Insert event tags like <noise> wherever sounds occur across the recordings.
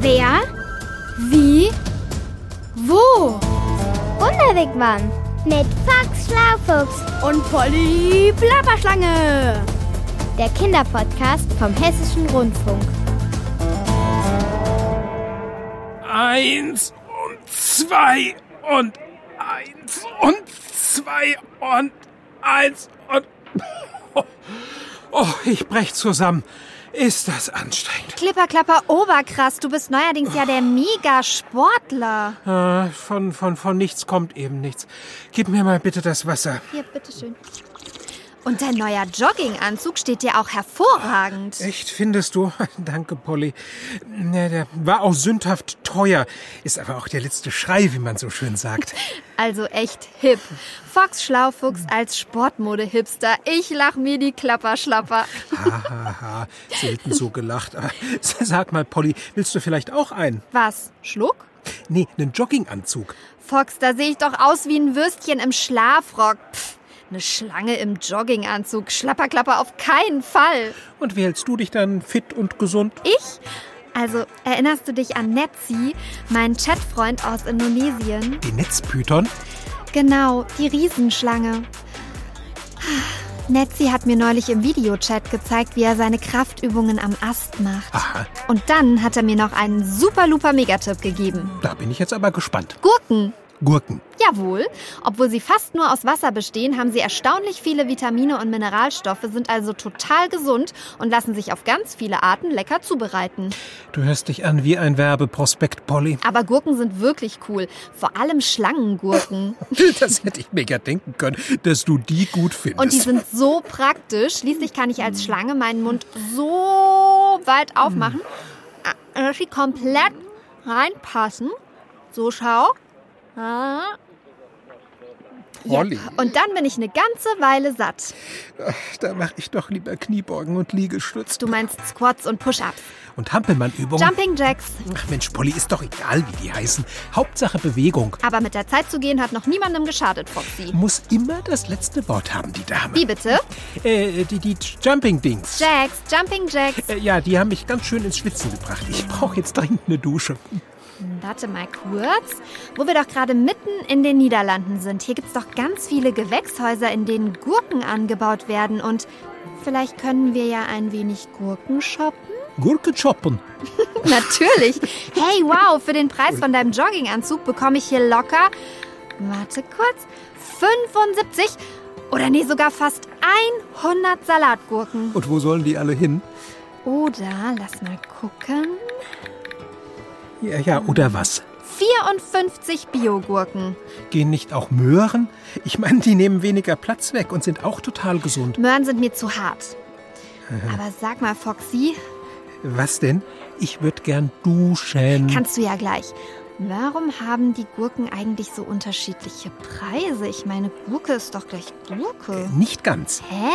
Wer? Wie? Wo? Wunderwegmann mit Fox Schlaufuchs Und Polly Plapperschlange. der Kinderpodcast vom Hessischen Rundfunk. Eins und zwei und eins und zwei und eins und. Oh, <laughs> oh ich brech zusammen. Ist das anstrengend. Klipperklapper Oberkrass, du bist neuerdings ja der Mega-Sportler. Äh, von, von, von nichts kommt eben nichts. Gib mir mal bitte das Wasser. Hier, bitteschön. Und dein neuer Jogginganzug steht dir auch hervorragend. Echt, findest du? <laughs> Danke, Polly. Ja, der war auch sündhaft teuer. Ist aber auch der letzte Schrei, wie man so schön sagt. <laughs> Also echt hip. Fox Schlaufuchs als Sportmode-Hipster. Ich lach mir die Klapperschlapper. Hahaha, selten so gelacht. Aber <laughs> sag mal, Polly, willst du vielleicht auch einen? Was? Schluck? Nee, einen Jogginganzug. Fox, da sehe ich doch aus wie ein Würstchen im Schlafrock. Pff, eine Schlange im Jogginganzug. Schlapperklapper auf keinen Fall. Und wie hältst du dich dann fit und gesund? Ich? Also, erinnerst du dich an Netzi, meinen Chatfreund aus Indonesien? Die Netzpython? Genau, die Riesenschlange. Netzi hat mir neulich im Videochat gezeigt, wie er seine Kraftübungen am Ast macht. Aha, Und dann hat er mir noch einen super luper Megatipp gegeben. da bin ich jetzt aber gespannt. Gurken. Gurken. Jawohl. Obwohl sie fast nur aus Wasser bestehen, haben sie erstaunlich viele Vitamine und Mineralstoffe, sind also total gesund und lassen sich auf ganz viele Arten lecker zubereiten. Du hörst dich an wie ein Werbeprospekt, Polly. Aber Gurken sind wirklich cool. Vor allem Schlangengurken. <laughs> Das hätte ich mir ja denken können, dass du die gut findest. Und die sind so praktisch. Schließlich kann ich als Schlange meinen Mund so weit aufmachen, äh, dass sie komplett reinpassen. So, schau. Ah. Ja. Und dann bin ich eine ganze Weile satt. da mache ich doch lieber Kniebeugen und Liegestütz. Du meinst Squats und Push-Ups. Und Hampelmannübungen. Jumping Jacks. Ach Mensch, Polly, ist doch egal, wie die heißen. Hauptsache Bewegung. Aber mit der Zeit zu gehen hat noch niemandem geschadet, Foxy. Muss immer das letzte Wort haben, die Dame. Wie bitte? Äh, die, die Jumping-Dings. Jacks, Jumping Jacks. Äh, ja, die haben mich ganz schön ins Schwitzen gebracht. Ich brauche jetzt dringend eine Dusche. Warte mal kurz. Wo wir doch gerade mitten in den Niederlanden sind. Hier gibt's doch ganz viele Gewächshäuser, in denen Gurken angebaut werden. Und vielleicht können wir ja ein wenig Gurken shoppen? Gurke choppen. <laughs> Natürlich. Hey, wow, für den Preis von deinem Jogginganzug bekomme ich hier locker. Warte kurz. 75 oder nee, sogar fast 100 Salatgurken. Und wo sollen die alle hin? Oder, lass mal gucken. Ja, ja, oder was? 54 Biogurken. Gehen nicht auch Möhren? Ich meine, die nehmen weniger Platz weg und sind auch total gesund. Möhren sind mir zu hart. Aber sag mal, Foxy, Was denn? Ich würde gern duschen. kannst du ja gleich. Warum haben die Gurken eigentlich so unterschiedliche Preise? Ich meine, Gurke ist doch gleich Gurke. Nicht ganz. Hä?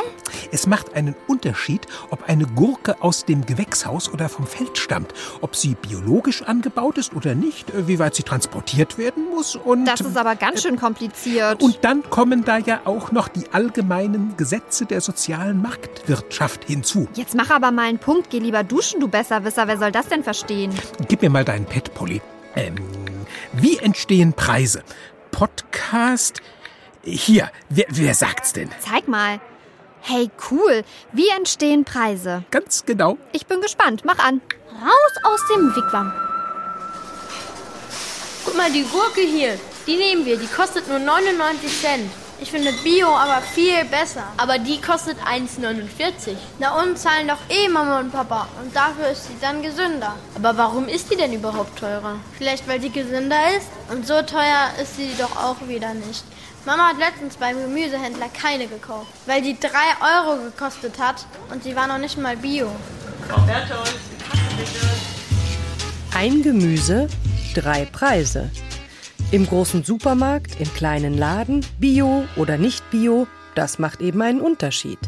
Es macht einen Unterschied, ob eine Gurke aus dem Gewächshaus oder vom Feld stammt, ob sie biologisch angebaut ist oder nicht, äh, wie weit sie transportiert werden muss und Das ist aber ganz schön kompliziert. und dann kommen da ja auch noch die allgemeinen Gesetze der sozialen Marktwirtschaft hinzu. Jetzt mach aber mal einen Punkt. Geh lieber duschen, du Besserwisser. Wer soll das denn verstehen? Gib mir mal deinen Pet, Polly. Ähm, wie entstehen Preise? Podcast? Hier, wer, wer sagt's denn? Zeig mal. Hey, cool. Wie entstehen Preise? Ganz genau. Ich bin gespannt. Mach an. Raus aus dem Wigwam. Guck mal, die Gurke hier, die nehmen wir. Die kostet nur 99 Cent. Ich finde Bio aber viel besser. Aber die kostet 1,49. Na und zahlen doch eh Mama und Papa. Und dafür ist sie dann gesünder. Aber warum ist die denn überhaupt teurer? Vielleicht weil die gesünder ist. Und so teuer ist sie doch auch wieder nicht. Mama hat letztens beim Gemüsehändler keine gekauft, weil die 3 Euro gekostet hat und sie war noch nicht mal Bio. Ein Gemüse, drei Preise. Im großen Supermarkt, im kleinen Laden, Bio oder nicht Bio, das macht eben einen Unterschied.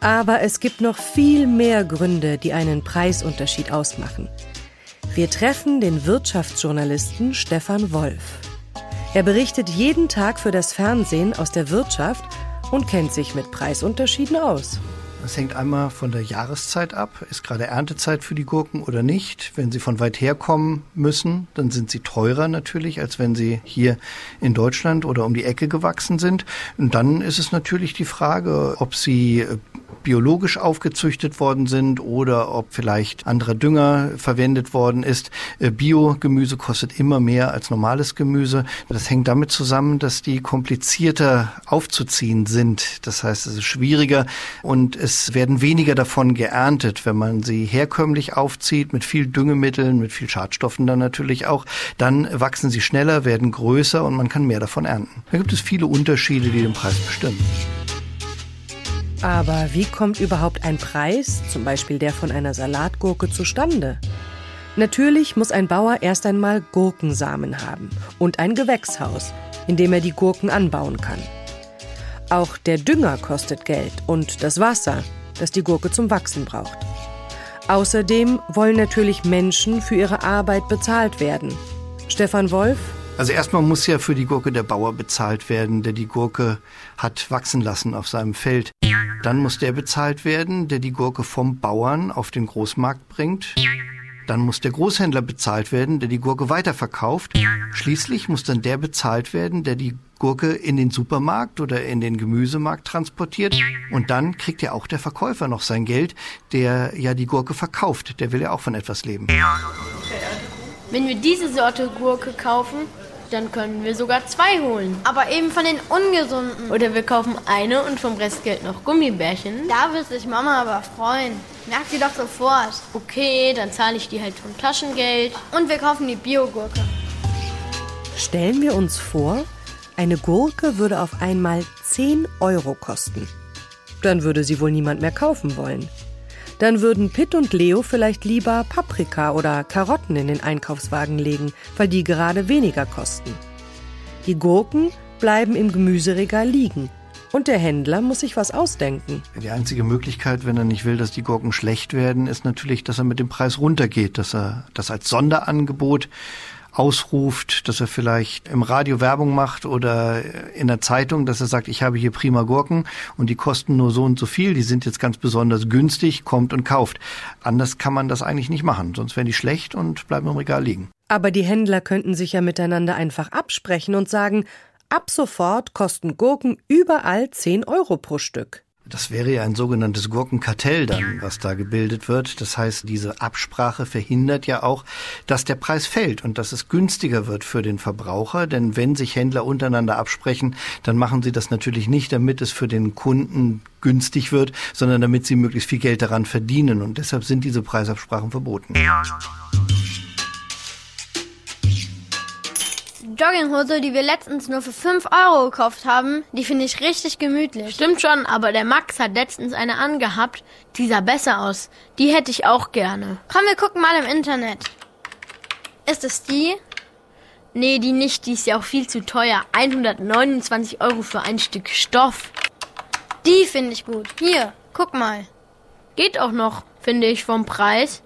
Aber es gibt noch viel mehr Gründe, die einen Preisunterschied ausmachen. Wir treffen den Wirtschaftsjournalisten Stefan Wolf. Er berichtet jeden Tag für das Fernsehen aus der Wirtschaft und kennt sich mit Preisunterschieden aus. Das hängt einmal von der Jahreszeit ab. Ist gerade Erntezeit für die Gurken oder nicht? Wenn sie von weit her kommen müssen, dann sind sie teurer natürlich, als wenn sie hier in Deutschland oder um die Ecke gewachsen sind. Und dann ist es natürlich die Frage, ob sie äh, biologisch aufgezüchtet worden sind oder ob vielleicht anderer Dünger verwendet worden ist. Äh, Biogemüse kostet immer mehr als normales Gemüse. Das hängt damit zusammen, dass die komplizierter aufzuziehen sind. Das heißt, es ist schwieriger und es werden weniger davon geerntet, wenn man sie herkömmlich aufzieht mit viel Düngemitteln, mit viel Schadstoffen dann natürlich auch. Dann wachsen sie schneller, werden größer und man kann mehr davon ernten. Da gibt es viele Unterschiede, die den Preis bestimmen. Aber wie kommt überhaupt ein Preis, zum Beispiel der von einer Salatgurke, zustande? Natürlich muss ein Bauer erst einmal Gurkensamen haben und ein Gewächshaus, in dem er die Gurken anbauen kann. Auch der Dünger kostet Geld und das Wasser, das die Gurke zum Wachsen braucht. Außerdem wollen natürlich Menschen für ihre Arbeit bezahlt werden. Stefan Wolf, also erstmal muss ja für die Gurke der Bauer bezahlt werden, der die Gurke hat wachsen lassen auf seinem Feld. Dann muss der bezahlt werden, der die Gurke vom Bauern auf den Großmarkt bringt. Dann muss der Großhändler bezahlt werden, der die Gurke weiterverkauft. Schließlich muss dann der bezahlt werden, der die Gurke in den Supermarkt oder in den Gemüsemarkt transportiert. Und dann kriegt ja auch der Verkäufer noch sein Geld, der ja die Gurke verkauft. Der will ja auch von etwas leben. Wenn wir diese Sorte Gurke kaufen, dann können wir sogar zwei holen. Aber eben von den ungesunden. Oder wir kaufen eine und vom Restgeld noch Gummibärchen. Da wird sich Mama aber freuen. Merkt sie doch sofort. Okay, dann zahle ich die halt vom Taschengeld. Und wir kaufen die Biogurke. Stellen wir uns vor, eine Gurke würde auf einmal 10 Euro kosten. Dann würde sie wohl niemand mehr kaufen wollen dann würden Pitt und Leo vielleicht lieber Paprika oder Karotten in den Einkaufswagen legen, weil die gerade weniger kosten. Die Gurken bleiben im Gemüseregal liegen. Und der Händler muss sich was ausdenken. Die einzige Möglichkeit, wenn er nicht will, dass die Gurken schlecht werden, ist natürlich, dass er mit dem Preis runtergeht, dass er das als Sonderangebot ausruft, dass er vielleicht im Radio Werbung macht oder in der Zeitung, dass er sagt, ich habe hier prima Gurken und die kosten nur so und so viel, die sind jetzt ganz besonders günstig, kommt und kauft. Anders kann man das eigentlich nicht machen, sonst wären die schlecht und bleiben im Regal liegen. Aber die Händler könnten sich ja miteinander einfach absprechen und sagen, ab sofort kosten Gurken überall 10 Euro pro Stück. Das wäre ja ein sogenanntes Gurkenkartell dann, was da gebildet wird. Das heißt, diese Absprache verhindert ja auch, dass der Preis fällt und dass es günstiger wird für den Verbraucher. Denn wenn sich Händler untereinander absprechen, dann machen sie das natürlich nicht, damit es für den Kunden günstig wird, sondern damit sie möglichst viel Geld daran verdienen. Und deshalb sind diese Preisabsprachen verboten. Jogginghose, die wir letztens nur für 5 Euro gekauft haben, die finde ich richtig gemütlich. Stimmt schon, aber der Max hat letztens eine angehabt, die sah besser aus. Die hätte ich auch gerne. Komm, wir gucken mal im Internet. Ist es die? Nee, die nicht, die ist ja auch viel zu teuer. 129 Euro für ein Stück Stoff. Die finde ich gut. Hier, guck mal. Geht auch noch, finde ich, vom Preis.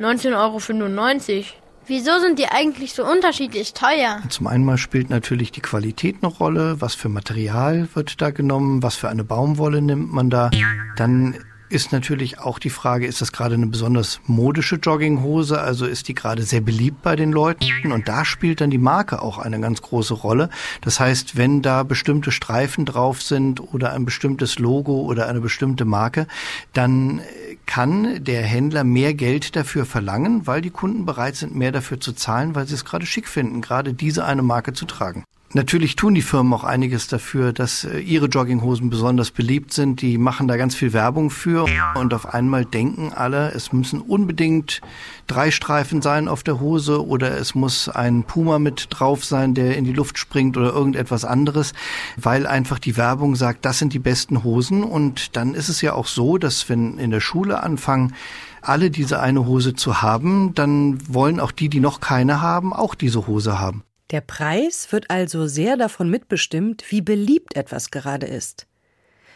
19,95 Euro. Wieso sind die eigentlich so unterschiedlich teuer? Zum einen mal spielt natürlich die Qualität eine Rolle. Was für Material wird da genommen? Was für eine Baumwolle nimmt man da? Dann ist natürlich auch die Frage, ist das gerade eine besonders modische Jogginghose? Also ist die gerade sehr beliebt bei den Leuten? Und da spielt dann die Marke auch eine ganz große Rolle. Das heißt, wenn da bestimmte Streifen drauf sind oder ein bestimmtes Logo oder eine bestimmte Marke, dann kann der Händler mehr Geld dafür verlangen, weil die Kunden bereit sind, mehr dafür zu zahlen, weil sie es gerade schick finden, gerade diese eine Marke zu tragen. Natürlich tun die Firmen auch einiges dafür, dass äh, ihre Jogginghosen besonders beliebt sind. Die machen da ganz viel Werbung für und auf einmal denken alle, es müssen unbedingt drei Streifen sein auf der Hose oder es muss ein Puma mit drauf sein, der in die Luft springt oder irgendetwas anderes, weil einfach die Werbung sagt, das sind die besten Hosen und dann ist es ja auch so, dass wenn in der Schule anfangen, alle diese eine Hose zu haben, dann wollen auch die, die noch keine haben, auch diese Hose haben. Der Preis wird also sehr davon mitbestimmt, wie beliebt etwas gerade ist.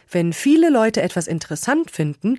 Wenn viele Leute etwas interessant finden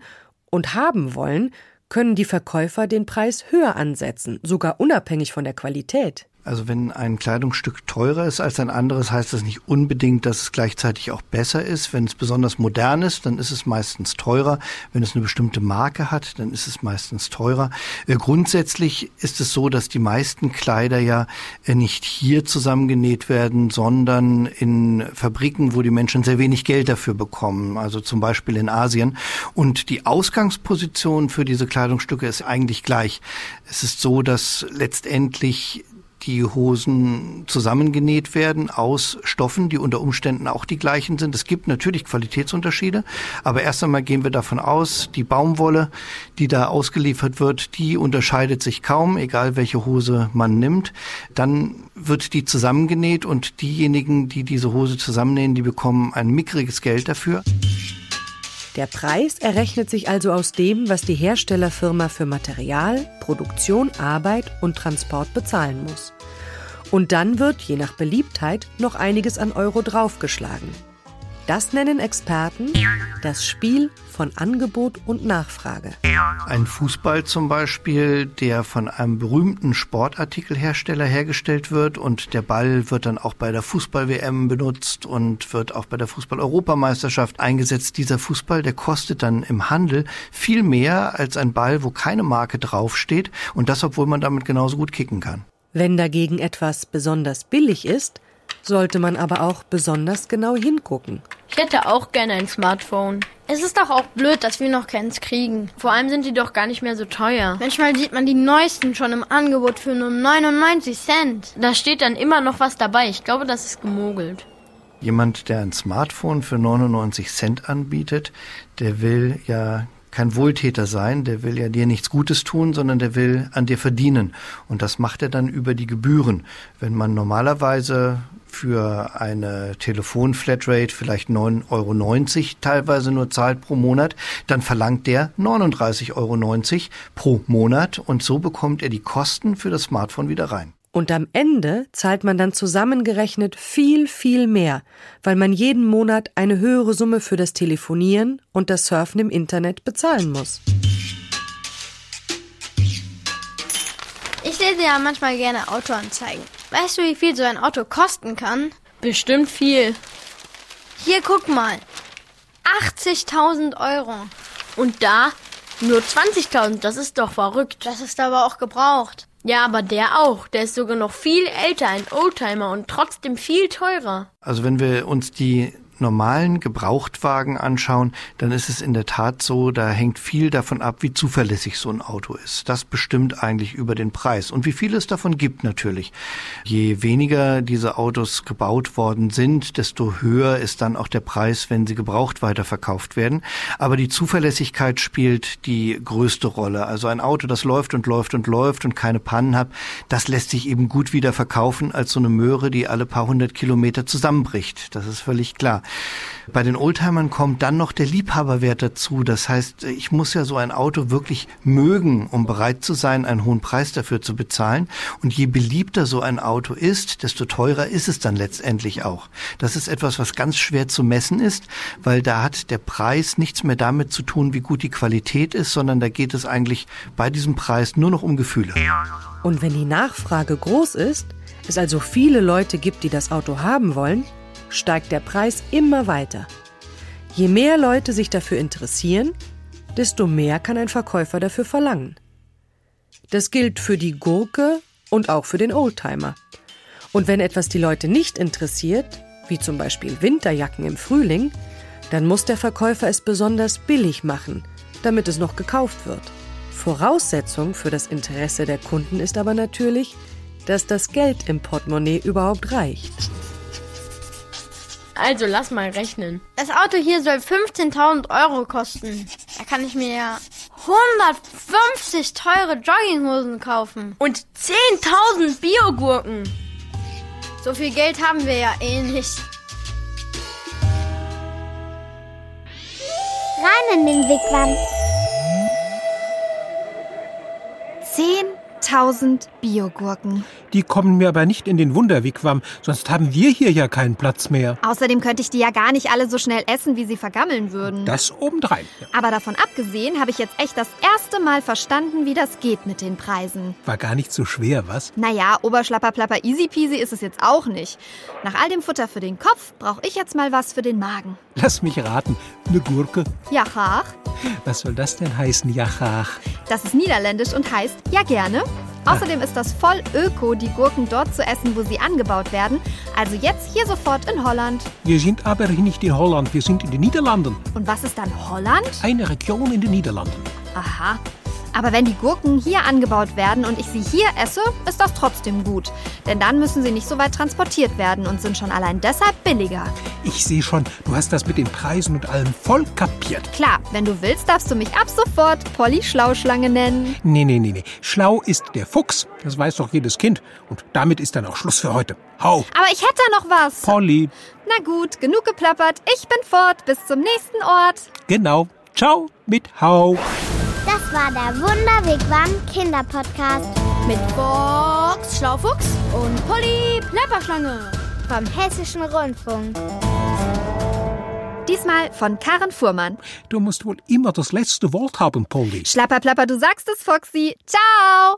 und haben wollen, können die Verkäufer den Preis höher ansetzen, sogar unabhängig von der Qualität. Also wenn ein Kleidungsstück teurer ist als ein anderes, heißt das nicht unbedingt, dass es gleichzeitig auch besser ist. Wenn es besonders modern ist, dann ist es meistens teurer. Wenn es eine bestimmte Marke hat, dann ist es meistens teurer. Äh, grundsätzlich ist es so, dass die meisten Kleider ja äh, nicht hier zusammengenäht werden, sondern in Fabriken, wo die Menschen sehr wenig Geld dafür bekommen. Also zum Beispiel in Asien. Und die Ausgangsposition für diese Kleidungsstücke ist eigentlich gleich. Es ist so, dass letztendlich die Hosen zusammengenäht werden aus Stoffen, die unter Umständen auch die gleichen sind. Es gibt natürlich Qualitätsunterschiede, aber erst einmal gehen wir davon aus, die Baumwolle, die da ausgeliefert wird, die unterscheidet sich kaum, egal welche Hose man nimmt. Dann wird die zusammengenäht und diejenigen, die diese Hose zusammennähen, die bekommen ein mickriges Geld dafür. Der Preis errechnet sich also aus dem, was die Herstellerfirma für Material, Produktion, Arbeit und Transport bezahlen muss. Und dann wird, je nach Beliebtheit, noch einiges an Euro draufgeschlagen. Das nennen Experten das Spiel von Angebot und Nachfrage. Ein Fußball zum Beispiel, der von einem berühmten Sportartikelhersteller hergestellt wird und der Ball wird dann auch bei der Fußball-WM benutzt und wird auch bei der Fußball-Europameisterschaft eingesetzt. Dieser Fußball, der kostet dann im Handel viel mehr als ein Ball, wo keine Marke draufsteht und das, obwohl man damit genauso gut kicken kann. Wenn dagegen etwas besonders billig ist, sollte man aber auch besonders genau hingucken. Ich hätte auch gerne ein Smartphone. Es ist doch auch blöd, dass wir noch keins kriegen. Vor allem sind die doch gar nicht mehr so teuer. Manchmal sieht man die neuesten schon im Angebot für nur 99 Cent. Da steht dann immer noch was dabei. Ich glaube, das ist gemogelt. Jemand, der ein Smartphone für 99 Cent anbietet, der will ja kein Wohltäter sein, der will ja dir nichts Gutes tun, sondern der will an dir verdienen. Und das macht er dann über die Gebühren. Wenn man normalerweise für eine Telefonflatrate vielleicht 9,90 Euro teilweise nur zahlt pro Monat, dann verlangt der 39,90 Euro pro Monat und so bekommt er die Kosten für das Smartphone wieder rein. Und am Ende zahlt man dann zusammengerechnet viel, viel mehr, weil man jeden Monat eine höhere Summe für das Telefonieren und das Surfen im Internet bezahlen muss. Ich lese ja manchmal gerne Autoanzeigen. Weißt du, wie viel so ein Auto kosten kann? Bestimmt viel. Hier, guck mal. 80.000 Euro. Und da nur 20.000. Das ist doch verrückt. Das ist aber auch gebraucht. Ja, aber der auch. Der ist sogar noch viel älter, ein Oldtimer und trotzdem viel teurer. Also wenn wir uns die normalen Gebrauchtwagen anschauen, dann ist es in der Tat so, da hängt viel davon ab, wie zuverlässig so ein Auto ist. Das bestimmt eigentlich über den Preis und wie viel es davon gibt natürlich. Je weniger diese Autos gebaut worden sind, desto höher ist dann auch der Preis, wenn sie gebraucht weiterverkauft werden. Aber die Zuverlässigkeit spielt die größte Rolle. Also ein Auto, das läuft und läuft und läuft und keine Pannen hat, das lässt sich eben gut wieder verkaufen als so eine Möhre, die alle paar hundert Kilometer zusammenbricht. Das ist völlig klar. Bei den Oldtimern kommt dann noch der Liebhaberwert dazu. Das heißt, ich muss ja so ein Auto wirklich mögen, um bereit zu sein, einen hohen Preis dafür zu bezahlen. Und je beliebter so ein Auto ist, desto teurer ist es dann letztendlich auch. Das ist etwas, was ganz schwer zu messen ist, weil da hat der Preis nichts mehr damit zu tun, wie gut die Qualität ist, sondern da geht es eigentlich bei diesem Preis nur noch um Gefühle. Und wenn die Nachfrage groß ist, es also viele Leute gibt, die das Auto haben wollen, steigt der Preis immer weiter. Je mehr Leute sich dafür interessieren, desto mehr kann ein Verkäufer dafür verlangen. Das gilt für die Gurke und auch für den Oldtimer. Und wenn etwas die Leute nicht interessiert, wie zum Beispiel Winterjacken im Frühling, dann muss der Verkäufer es besonders billig machen, damit es noch gekauft wird. Voraussetzung für das Interesse der Kunden ist aber natürlich, dass das Geld im Portemonnaie überhaupt reicht. Also lass mal rechnen. Das Auto hier soll 15.000 Euro kosten. Da kann ich mir ja 150 teure Jogginghosen kaufen. Und 10.000 Biogurken. So viel Geld haben wir ja eh nicht. Rein in den Wigwam. Zehn 1000 Biogurken. Die kommen mir aber nicht in den Wunderwigwam, sonst haben wir hier ja keinen Platz mehr. Außerdem könnte ich die ja gar nicht alle so schnell essen, wie sie vergammeln würden. Das obendrein. Ja. Aber davon abgesehen habe ich jetzt echt das erste Mal verstanden, wie das geht mit den Preisen. War gar nicht so schwer, was? Naja, Oberschlapperplapper easy peasy ist es jetzt auch nicht. Nach all dem Futter für den Kopf brauche ich jetzt mal was für den Magen. Lass mich raten. Eine Gurke. Jachach, Was soll das denn heißen, Jachach? das ist niederländisch und heißt ja gerne. Außerdem ist das voll öko, die Gurken dort zu essen, wo sie angebaut werden. Also jetzt hier sofort in Holland. Wir sind aber nicht in Holland, wir sind in den Niederlanden. Und was ist dann Holland? Eine Region in den Niederlanden. Aha. Aber wenn die Gurken hier angebaut werden und ich sie hier esse, ist das trotzdem gut. Denn dann müssen sie nicht so weit transportiert werden und sind schon allein deshalb billiger. Ich sehe schon, du hast das mit den Preisen und allem voll kapiert. Klar, wenn du willst, darfst du mich ab sofort Polly Schlauschlange nennen. Nee, nee, nee, nee. Schlau ist der Fuchs. Das weiß doch jedes Kind. Und damit ist dann auch Schluss für heute. Hau! Aber ich hätte noch was. Polly. Na gut, genug geplappert. Ich bin fort. Bis zum nächsten Ort. Genau. Ciao mit Hau. Das war der Wunderwegwam Kinderpodcast Mit Box Schlaufuchs und Polly Plapperschlange. vom Hessischen Rundfunk. Diesmal von Karen Fuhrmann. Du musst wohl immer das letzte Wort haben, Polly. Schlapperplapper, du sagst es, Foxy. Ciao.